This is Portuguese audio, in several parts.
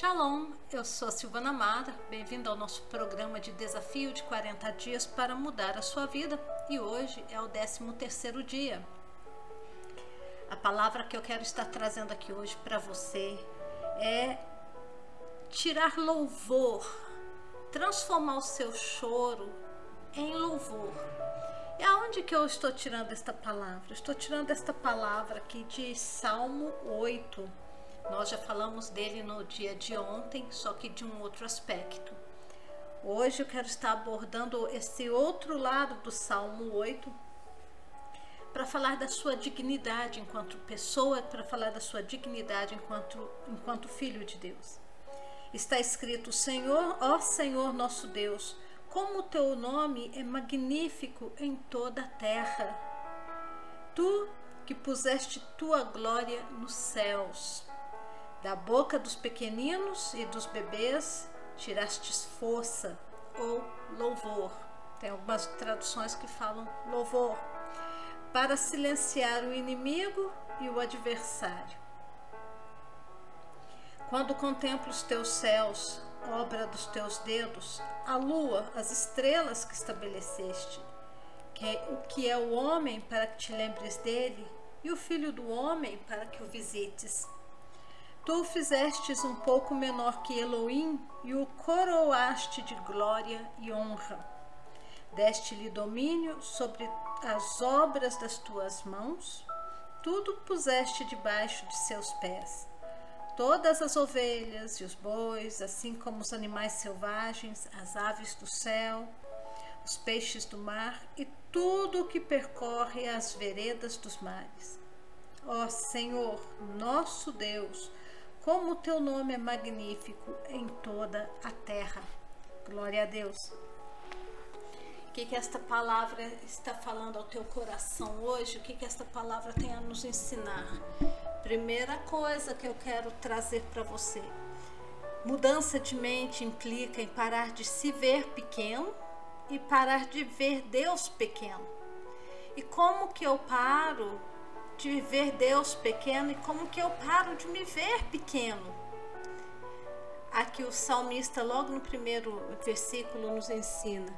Shalom, eu sou a Silvana Amada, bem-vindo ao nosso programa de desafio de 40 dias para mudar a sua vida e hoje é o 13 terceiro dia. A palavra que eu quero estar trazendo aqui hoje para você é tirar louvor, transformar o seu choro em louvor. E aonde que eu estou tirando esta palavra? Estou tirando esta palavra aqui de Salmo 8 nós já falamos dele no dia de ontem, só que de um outro aspecto. Hoje eu quero estar abordando esse outro lado do Salmo 8 para falar da sua dignidade enquanto pessoa, para falar da sua dignidade enquanto, enquanto filho de Deus. Está escrito: Senhor, ó Senhor nosso Deus, como o teu nome é magnífico em toda a terra. Tu que puseste tua glória nos céus. Da boca dos pequeninos e dos bebês tirastes força ou louvor. Tem algumas traduções que falam louvor. Para silenciar o inimigo e o adversário. Quando contemplo os teus céus, obra dos teus dedos, a lua, as estrelas que estabeleceste, que o que é o homem para que te lembres dele, e o filho do homem para que o visites. Tu o fizestes um pouco menor que Elohim e o coroaste de glória e honra. Deste-lhe domínio sobre as obras das tuas mãos, tudo puseste debaixo de seus pés. Todas as ovelhas e os bois, assim como os animais selvagens, as aves do céu, os peixes do mar e tudo o que percorre as veredas dos mares. Ó Senhor, nosso Deus, como o teu nome é magnífico em toda a terra. Glória a Deus. O que, que esta palavra está falando ao teu coração hoje? O que, que esta palavra tem a nos ensinar? Primeira coisa que eu quero trazer para você: mudança de mente implica em parar de se ver pequeno e parar de ver Deus pequeno. E como que eu paro de ver Deus pequeno e como que eu paro de me ver pequeno. Aqui o salmista, logo no primeiro versículo, nos ensina: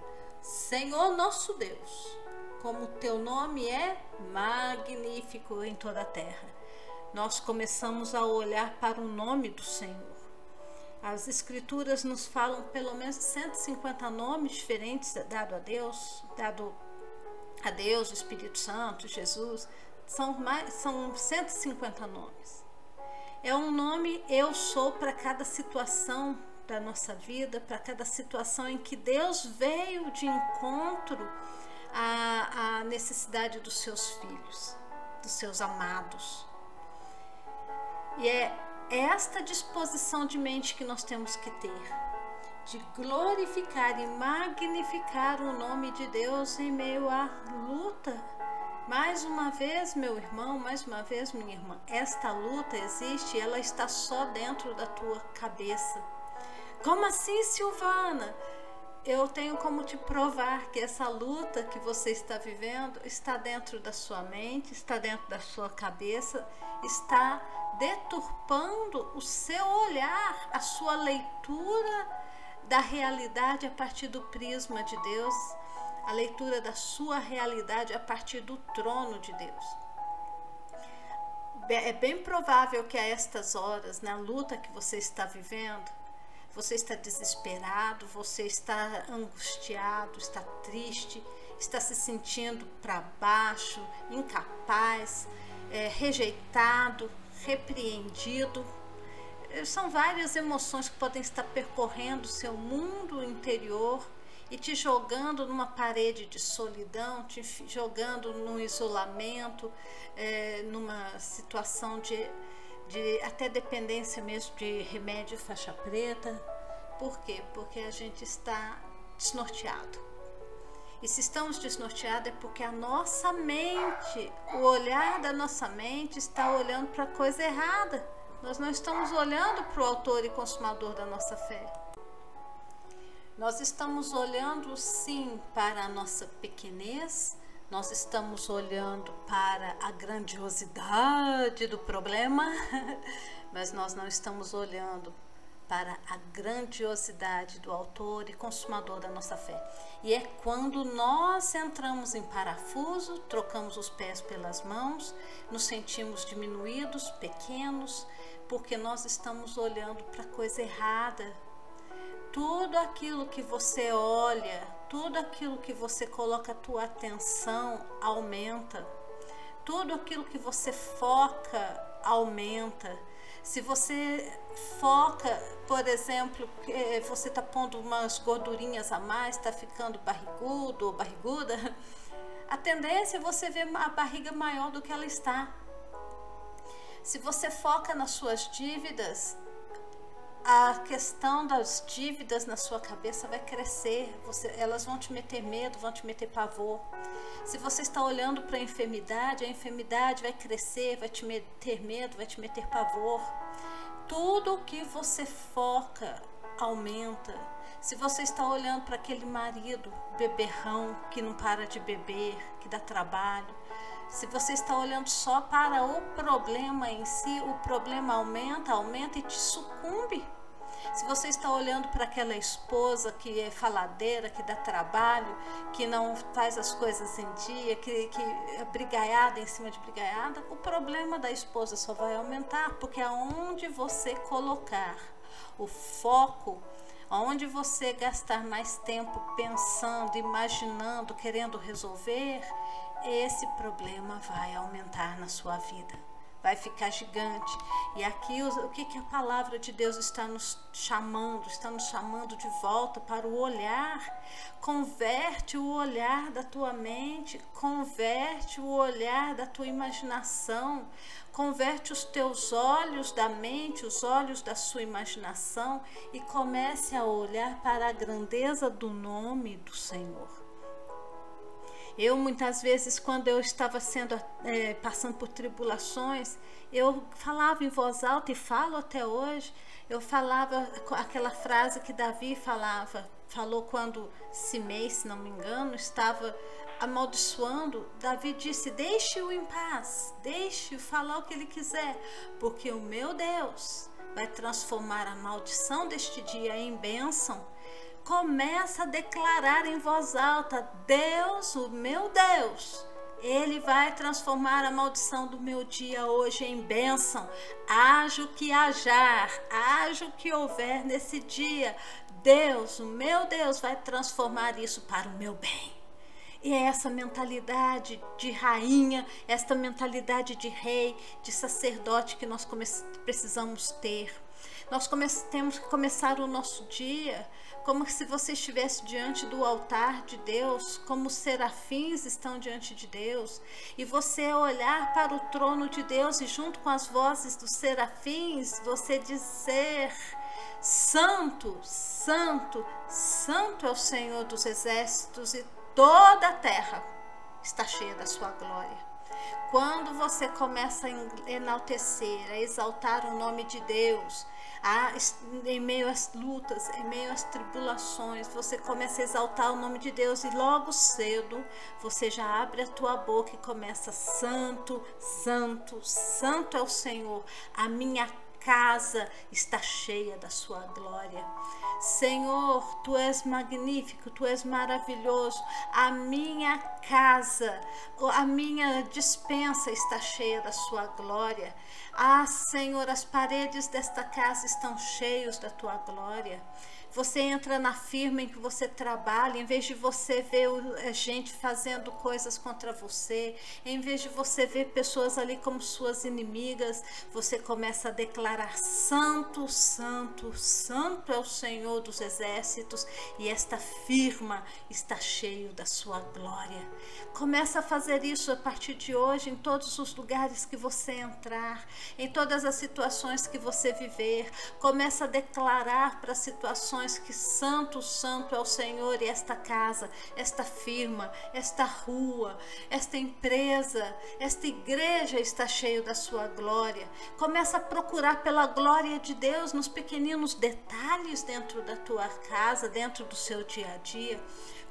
Senhor nosso Deus, como teu nome é magnífico em toda a terra. Nós começamos a olhar para o nome do Senhor. As escrituras nos falam pelo menos 150 nomes diferentes dado a Deus, dado a Deus, o Espírito Santo, Jesus, são, mais, são 150 nomes. É um nome eu sou para cada situação da nossa vida, para cada situação em que Deus veio de encontro à, à necessidade dos seus filhos, dos seus amados. E é esta disposição de mente que nós temos que ter, de glorificar e magnificar o nome de Deus em meio à luta mais uma vez, meu irmão, mais uma vez, minha irmã, esta luta existe, ela está só dentro da tua cabeça. Como assim, Silvana? Eu tenho como te provar que essa luta que você está vivendo está dentro da sua mente, está dentro da sua cabeça, está deturpando o seu olhar, a sua leitura da realidade a partir do prisma de Deus a leitura da sua realidade a partir do trono de Deus. É bem provável que a estas horas, na luta que você está vivendo, você está desesperado, você está angustiado, está triste, está se sentindo para baixo, incapaz, é, rejeitado, repreendido. São várias emoções que podem estar percorrendo o seu mundo interior e te jogando numa parede de solidão, te jogando num isolamento, é, numa situação de, de até dependência mesmo de remédio faixa preta. Por quê? Porque a gente está desnorteado. E se estamos desnorteados é porque a nossa mente, o olhar da nossa mente está olhando para a coisa errada. Nós não estamos olhando para o autor e consumador da nossa fé. Nós estamos olhando sim para a nossa pequenez, nós estamos olhando para a grandiosidade do problema, mas nós não estamos olhando para a grandiosidade do autor e consumador da nossa fé. E é quando nós entramos em parafuso, trocamos os pés pelas mãos, nos sentimos diminuídos, pequenos, porque nós estamos olhando para a coisa errada. Tudo aquilo que você olha, tudo aquilo que você coloca a tua atenção aumenta. Tudo aquilo que você foca aumenta. Se você foca, por exemplo, que você está pondo umas gordurinhas a mais, está ficando barrigudo ou barriguda, a tendência é você ver a barriga maior do que ela está. Se você foca nas suas dívidas, a questão das dívidas na sua cabeça vai crescer, você, elas vão te meter medo, vão te meter pavor. Se você está olhando para a enfermidade, a enfermidade vai crescer, vai te meter medo, vai te meter pavor. Tudo que você foca aumenta. Se você está olhando para aquele marido beberrão que não para de beber, que dá trabalho, se você está olhando só para o problema em si, o problema aumenta, aumenta e te sucumbe. Se você está olhando para aquela esposa que é faladeira, que dá trabalho, que não faz as coisas em dia, que, que é brigaiada em cima de brigaiada, o problema da esposa só vai aumentar, porque aonde você colocar o foco, aonde você gastar mais tempo pensando, imaginando, querendo resolver, esse problema vai aumentar na sua vida, vai ficar gigante. E aqui o, que, que a palavra de Deus está nos chamando? Está nos chamando de volta para o olhar. Converte o olhar da tua mente, converte o olhar da tua imaginação, converte os teus olhos da mente, os olhos da sua imaginação e comece a olhar para a grandeza do nome do Senhor. Eu muitas vezes, quando eu estava sendo é, passando por tribulações, eu falava em voz alta e falo até hoje. Eu falava aquela frase que Davi falava, falou quando Simei, se não me engano, estava amaldiçoando. Davi disse: Deixe-o em paz, deixe-o falar o que ele quiser, porque o meu Deus vai transformar a maldição deste dia em bênção começa a declarar em voz alta: Deus, o meu Deus, ele vai transformar a maldição do meu dia hoje em bênção. Haja o que hajar, haja o que houver nesse dia. Deus, o meu Deus, vai transformar isso para o meu bem. E é essa mentalidade de rainha, esta mentalidade de rei, de sacerdote que nós precisamos ter. Nós temos que começar o nosso dia como se você estivesse diante do altar de Deus, como os serafins estão diante de Deus, e você olhar para o trono de Deus e junto com as vozes dos serafins, você dizer: Santo, Santo, Santo é o Senhor dos exércitos e toda a terra está cheia da sua glória. Quando você começa a enaltecer, a exaltar o nome de Deus, a, em meio às lutas, em meio às tribulações, você começa a exaltar o nome de Deus e logo cedo você já abre a tua boca e começa: Santo, Santo, Santo é o Senhor, a minha casa está cheia da sua glória. Senhor, tu és magnífico, tu és maravilhoso. A minha casa, a minha dispensa está cheia da sua glória. Ah, Senhor, as paredes desta casa estão cheias da tua glória. Você entra na firma em que você trabalha, em vez de você ver eh, gente fazendo coisas contra você, em vez de você ver pessoas ali como suas inimigas, você começa a declarar: Santo, Santo, Santo é o Senhor dos exércitos, e esta firma está cheio da sua glória. Começa a fazer isso a partir de hoje em todos os lugares que você entrar, em todas as situações que você viver. Começa a declarar para situações que santo, santo é o Senhor e esta casa, esta firma, esta rua, esta empresa, esta igreja está cheio da sua glória. Começa a procurar pela glória de Deus nos pequeninos detalhes dentro da tua casa, dentro do seu dia a dia.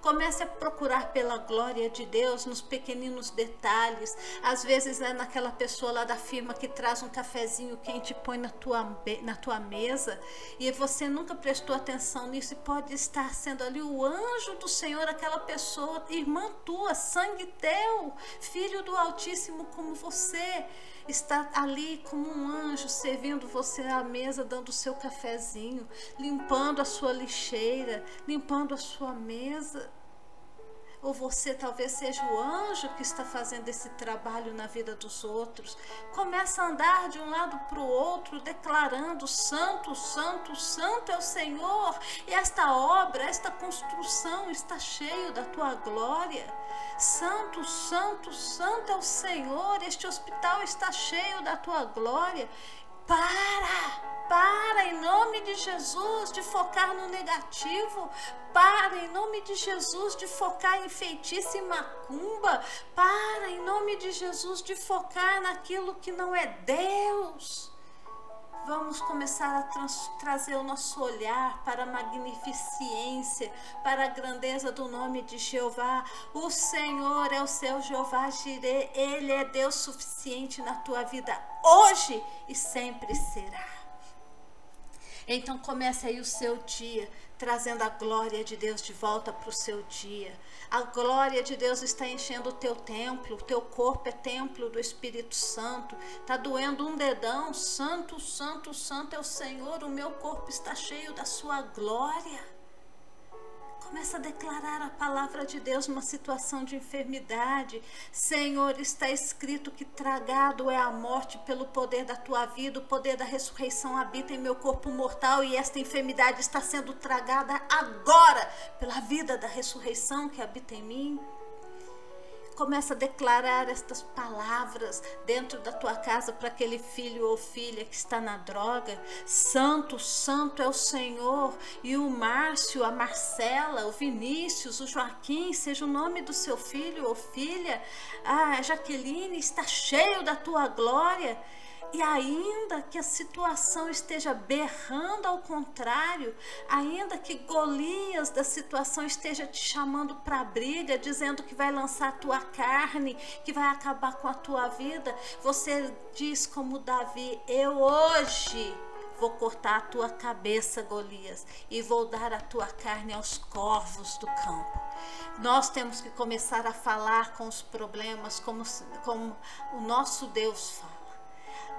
Comece a procurar pela glória de Deus nos pequeninos detalhes. Às vezes é naquela pessoa lá da firma que traz um cafezinho quente e põe na tua, na tua mesa e você nunca prestou atenção nisso e pode estar sendo ali o anjo do Senhor, aquela pessoa, irmã tua, sangue teu, filho do Altíssimo como você está ali como um anjo servindo você à mesa, dando o seu cafezinho, limpando a sua lixeira, limpando a sua mesa. Ou você talvez seja o anjo que está fazendo esse trabalho na vida dos outros. Começa a andar de um lado para o outro, declarando: Santo, Santo, Santo é o Senhor. E esta obra, esta construção está cheio da tua glória. Santo, Santo, Santo é o Senhor. Este hospital está cheio da tua glória. Para! Para em nome de Jesus de focar no negativo. Para em nome de Jesus de focar em feitiço e macumba. Para em nome de Jesus de focar naquilo que não é Deus. Vamos começar a trazer o nosso olhar para a magnificência, para a grandeza do nome de Jeová. O Senhor é o seu Jeová Jireh, Ele é Deus suficiente na tua vida hoje e sempre será. Então comece aí o seu dia trazendo a glória de Deus de volta para o seu dia. A glória de Deus está enchendo o teu templo, o teu corpo é templo do Espírito Santo. Está doendo um dedão, santo, santo, santo é o Senhor, o meu corpo está cheio da sua glória. Começa a declarar a palavra de Deus numa situação de enfermidade. Senhor, está escrito que tragado é a morte pelo poder da tua vida, o poder da ressurreição habita em meu corpo mortal e esta enfermidade está sendo tragada agora pela vida da ressurreição que habita em mim. Começa a declarar estas palavras dentro da tua casa para aquele filho ou filha que está na droga. Santo, santo é o Senhor. E o Márcio, a Marcela, o Vinícius, o Joaquim, seja o nome do seu filho ou filha. A Jaqueline está cheio da tua glória. E ainda que a situação esteja berrando ao contrário, ainda que Golias da situação esteja te chamando para a briga, dizendo que vai lançar a tua carne, que vai acabar com a tua vida, você diz como Davi: Eu hoje vou cortar a tua cabeça, Golias, e vou dar a tua carne aos corvos do campo. Nós temos que começar a falar com os problemas como, como o nosso Deus fala.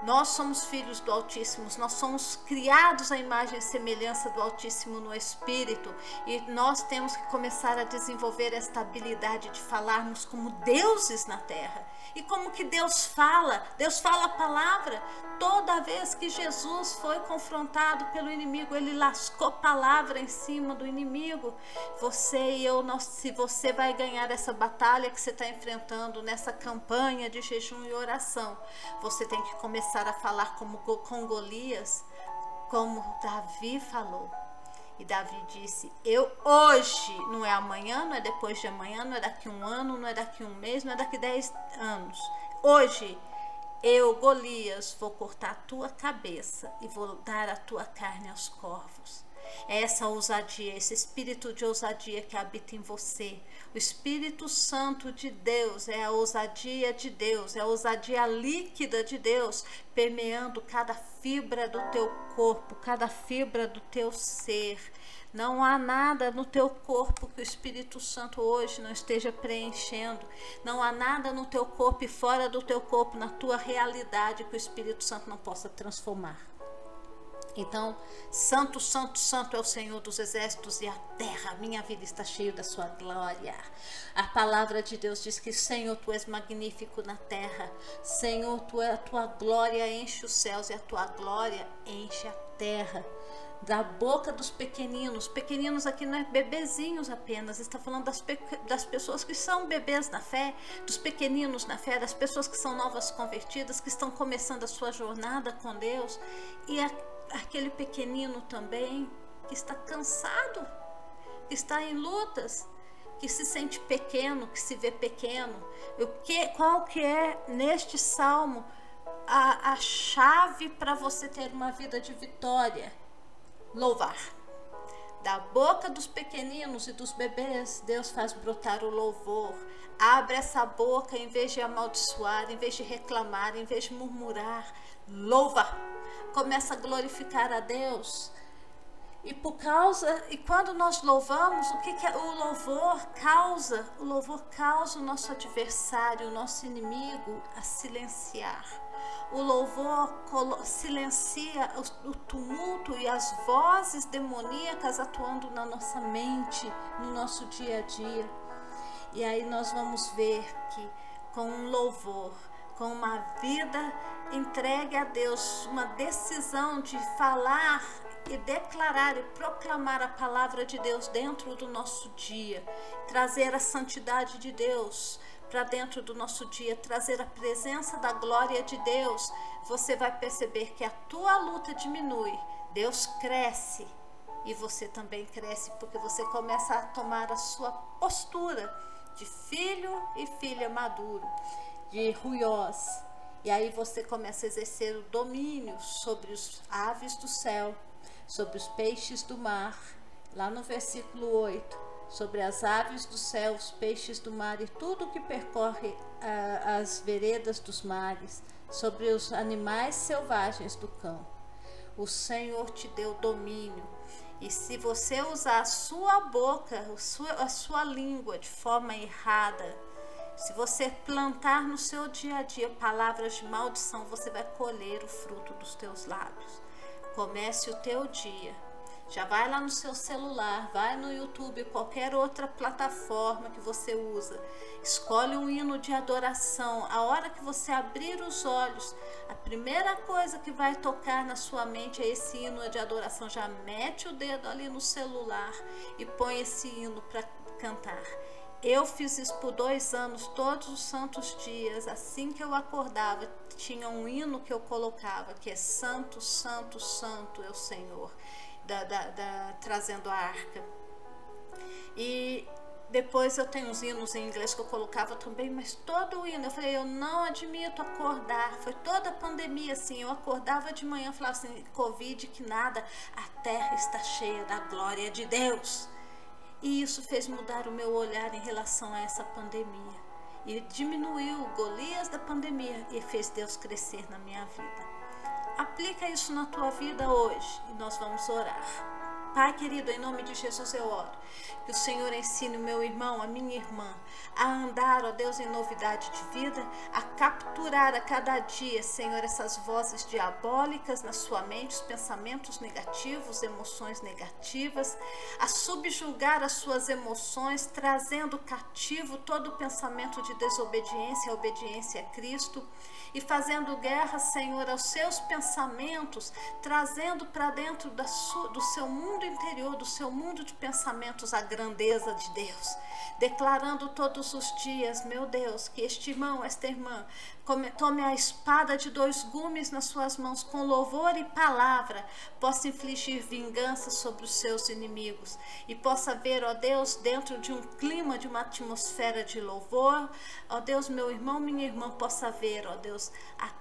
Nós somos filhos do Altíssimo, nós somos criados à imagem e semelhança do Altíssimo no Espírito e nós temos que começar a desenvolver esta habilidade de falarmos como deuses na terra. E como que Deus fala? Deus fala a palavra. Toda vez que Jesus foi confrontado pelo inimigo, ele lascou palavra em cima do inimigo. Você e eu, nós, se você vai ganhar essa batalha que você está enfrentando nessa campanha de jejum e oração, você tem que começar a falar como com Golias, como Davi falou. E Davi disse: Eu hoje, não é amanhã, não é depois de amanhã, não é daqui um ano, não é daqui um mês, não é daqui dez anos. Hoje, eu, Golias, vou cortar a tua cabeça e vou dar a tua carne aos corvos. É essa ousadia, esse espírito de ousadia que habita em você. O Espírito Santo de Deus é a ousadia de Deus, é a ousadia líquida de Deus, permeando cada fibra do teu corpo, cada fibra do teu ser. Não há nada no teu corpo que o Espírito Santo hoje não esteja preenchendo. Não há nada no teu corpo e fora do teu corpo, na tua realidade, que o Espírito Santo não possa transformar. Então, santo, santo, santo é o Senhor dos exércitos e a terra, minha vida está cheia da sua glória. A palavra de Deus diz que, Senhor, tu és magnífico na terra. Senhor, tu, a tua glória enche os céus e a tua glória enche a terra da boca dos pequeninos. Pequeninos aqui não é bebezinhos apenas, está falando das, das pessoas que são bebês na fé, dos pequeninos na fé, das pessoas que são novas convertidas, que estão começando a sua jornada com Deus. E a, aquele pequenino também que está cansado, que está em lutas, que se sente pequeno, que se vê pequeno. O que, qual que é neste salmo a, a chave para você ter uma vida de vitória? louvar. Da boca dos pequeninos e dos bebês, Deus faz brotar o louvor. Abre essa boca em vez de amaldiçoar, em vez de reclamar, em vez de murmurar. Louva. Começa a glorificar a Deus. E por causa, e quando nós louvamos, o que, que é? o louvor causa? O louvor causa o nosso adversário, o nosso inimigo a silenciar. O louvor silencia o tumulto e as vozes demoníacas atuando na nossa mente, no nosso dia a dia. E aí nós vamos ver que com um louvor, com uma vida entregue a Deus, uma decisão de falar e declarar e proclamar a palavra de Deus dentro do nosso dia, trazer a santidade de Deus, para dentro do nosso dia, trazer a presença da glória de Deus, você vai perceber que a tua luta diminui, Deus cresce e você também cresce porque você começa a tomar a sua postura de filho e filha maduro, de ruiós. E aí você começa a exercer o domínio sobre os aves do céu, sobre os peixes do mar, lá no versículo 8 sobre as aves do céu, os peixes do mar e tudo que percorre as veredas dos mares, sobre os animais selvagens do campo. O Senhor te deu domínio. E se você usar a sua boca, a sua, a sua língua de forma errada, se você plantar no seu dia a dia palavras de maldição, você vai colher o fruto dos teus lábios. Comece o teu dia já vai lá no seu celular, vai no YouTube, qualquer outra plataforma que você usa. Escolhe um hino de adoração. A hora que você abrir os olhos, a primeira coisa que vai tocar na sua mente é esse hino de adoração. Já mete o dedo ali no celular e põe esse hino para cantar. Eu fiz isso por dois anos, todos os santos dias. Assim que eu acordava, tinha um hino que eu colocava, que é Santo, Santo, Santo é o Senhor da, da, da, trazendo a arca. E depois eu tenho uns hinos em inglês que eu colocava também, mas todo o hino, eu falei, eu não admito acordar. Foi toda a pandemia assim, eu acordava de manhã, falava assim, Covid, que nada, a terra está cheia da glória de Deus. E isso fez mudar o meu olhar em relação a essa pandemia. E diminuiu o Golias da pandemia e fez Deus crescer na minha vida. Aplica isso na tua vida hoje e nós vamos orar. Pai querido, em nome de Jesus eu oro. Que o Senhor ensine o meu irmão, a minha irmã, a andar, ó Deus, em novidade de vida, a capturar a cada dia, Senhor, essas vozes diabólicas na sua mente, os pensamentos negativos, emoções negativas, a subjugar as suas emoções, trazendo cativo todo pensamento de desobediência, obediência a Cristo e fazendo guerra, Senhor, aos seus pensamentos, trazendo para dentro da do seu mundo interior, do seu mundo de pensamentos, a grandeza de Deus. Declarando todos os dias, meu Deus, que este irmão, esta irmã, tome a espada de dois gumes nas suas mãos, com louvor e palavra, possa infligir vingança sobre os seus inimigos e possa ver, ó Deus, dentro de um clima, de uma atmosfera de louvor, ó Deus, meu irmão, minha irmã, possa ver, ó Deus, a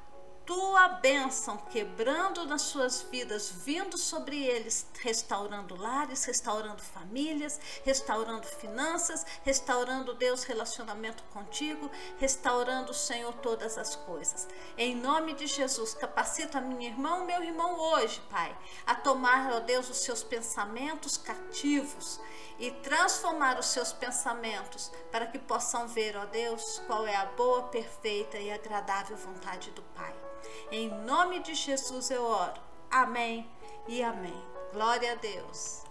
tua bênção quebrando nas suas vidas, vindo sobre eles, restaurando lares, restaurando famílias, restaurando finanças, restaurando, Deus, relacionamento contigo, restaurando, Senhor, todas as coisas. Em nome de Jesus, capacita minha irmã, meu irmão hoje, Pai, a tomar, ó Deus, os seus pensamentos cativos e transformar os seus pensamentos para que possam ver, ó Deus, qual é a boa, perfeita e agradável vontade do Pai. Em nome de Jesus eu oro. Amém e amém. Glória a Deus.